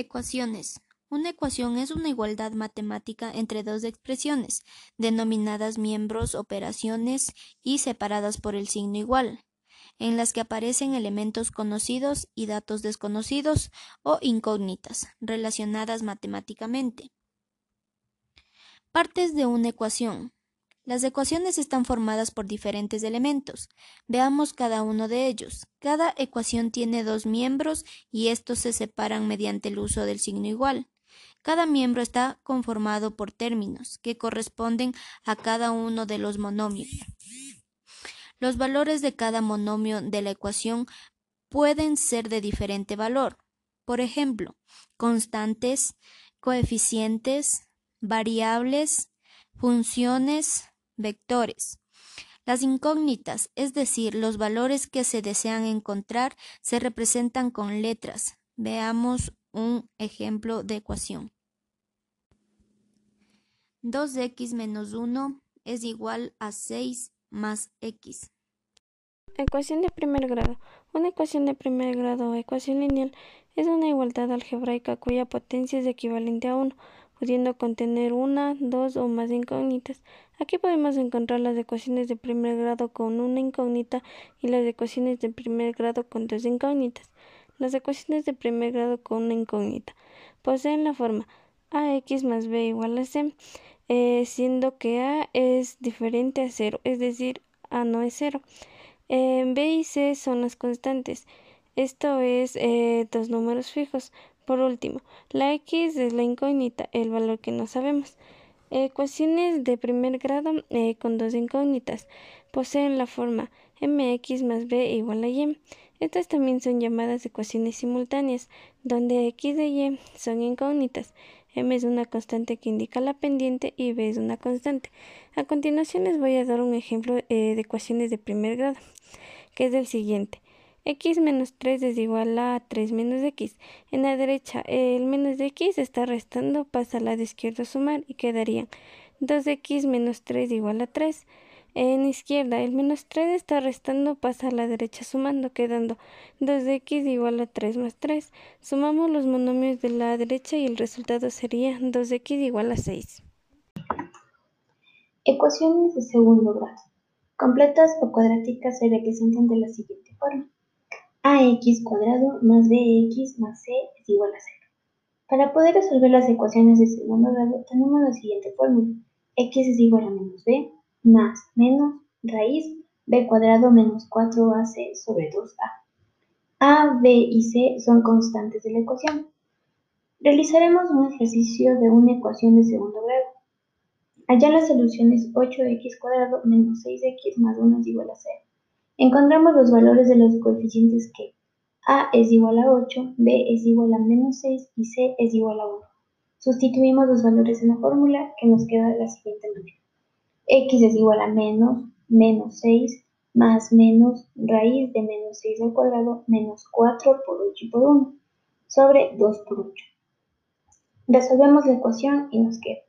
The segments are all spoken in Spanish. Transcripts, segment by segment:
Ecuaciones. Una ecuación es una igualdad matemática entre dos expresiones, denominadas miembros, operaciones y separadas por el signo igual, en las que aparecen elementos conocidos y datos desconocidos o incógnitas relacionadas matemáticamente. Partes de una ecuación. Las ecuaciones están formadas por diferentes elementos. Veamos cada uno de ellos. Cada ecuación tiene dos miembros y estos se separan mediante el uso del signo igual. Cada miembro está conformado por términos que corresponden a cada uno de los monomios. Los valores de cada monomio de la ecuación pueden ser de diferente valor. Por ejemplo, constantes, coeficientes, variables, funciones, vectores. Las incógnitas, es decir, los valores que se desean encontrar, se representan con letras. Veamos un ejemplo de ecuación. 2x menos 1 es igual a 6 más x. Ecuación de primer grado. Una ecuación de primer grado o ecuación lineal es una igualdad algebraica cuya potencia es equivalente a 1 pudiendo contener una, dos o más incógnitas. Aquí podemos encontrar las ecuaciones de primer grado con una incógnita y las ecuaciones de primer grado con dos incógnitas. Las ecuaciones de primer grado con una incógnita poseen la forma ax más b igual a c, eh, siendo que a es diferente a cero, es decir, a no es cero. B y c son las constantes. Esto es eh, dos números fijos. Por último, la x es la incógnita, el valor que no sabemos. Ecuaciones de primer grado eh, con dos incógnitas poseen la forma mx más b igual a y. Estas también son llamadas ecuaciones simultáneas, donde x e y son incógnitas. m es una constante que indica la pendiente y b es una constante. A continuación les voy a dar un ejemplo eh, de ecuaciones de primer grado, que es el siguiente x menos 3 es igual a 3 menos x. En la derecha el menos de x está restando, pasa al lado izquierdo a sumar y quedarían 2x menos 3 igual a 3. En izquierda el menos 3 está restando, pasa a la derecha sumando, quedando 2x igual a 3 más 3. Sumamos los monomios de la derecha y el resultado sería 2x igual a 6. Ecuaciones de segundo grado. Completas o cuadráticas se representan de la siguiente forma ax cuadrado más bx más c es igual a 0. Para poder resolver las ecuaciones de segundo grado tenemos la siguiente fórmula. x es igual a menos b más menos raíz b cuadrado menos 4ac sobre 2a. a, b y c son constantes de la ecuación. Realizaremos un ejercicio de una ecuación de segundo grado. Allá la solución es 8x cuadrado menos 6x más 1 es igual a 0. Encontramos los valores de los coeficientes que a es igual a 8, b es igual a menos 6 y c es igual a 1. Sustituimos los valores en la fórmula que nos queda de la siguiente manera. x es igual a menos, menos 6, más menos raíz de menos 6 al cuadrado, menos 4 por 8 por 1, sobre 2 por 8. Resolvemos la ecuación y nos queda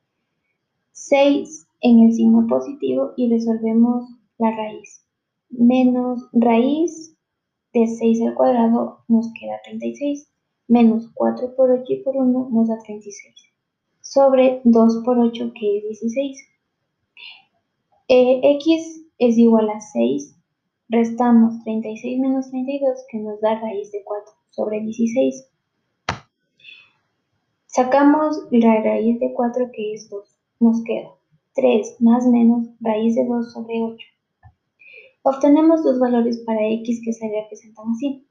6 en el signo positivo y resolvemos la raíz menos raíz de 6 al cuadrado nos queda 36, menos 4 por 8 y por 1 nos da 36, sobre 2 por 8 que es 16. Eh, x es igual a 6, restamos 36 menos 32 que nos da raíz de 4 sobre 16. Sacamos la raíz de 4 que es 2, nos queda 3 más menos raíz de 2 sobre 8. Obtenemos dos valores para x que se representan así.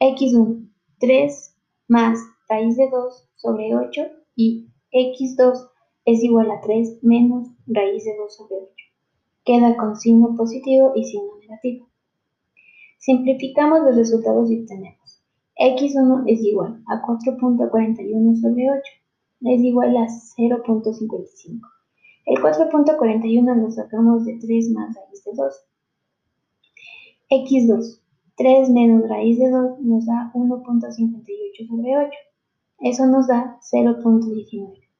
x1, 3 más raíz de 2 sobre 8 y x2 es igual a 3 menos raíz de 2 sobre 8. Queda con signo positivo y signo negativo. Simplificamos los resultados y obtenemos x1 es igual a 4.41 sobre 8, es igual a 0.55. El 4.41 lo sacamos de 3 más raíz de 2, x2. 3 menos raíz de 2 nos da 1.58 sobre 8. Eso nos da 0.19.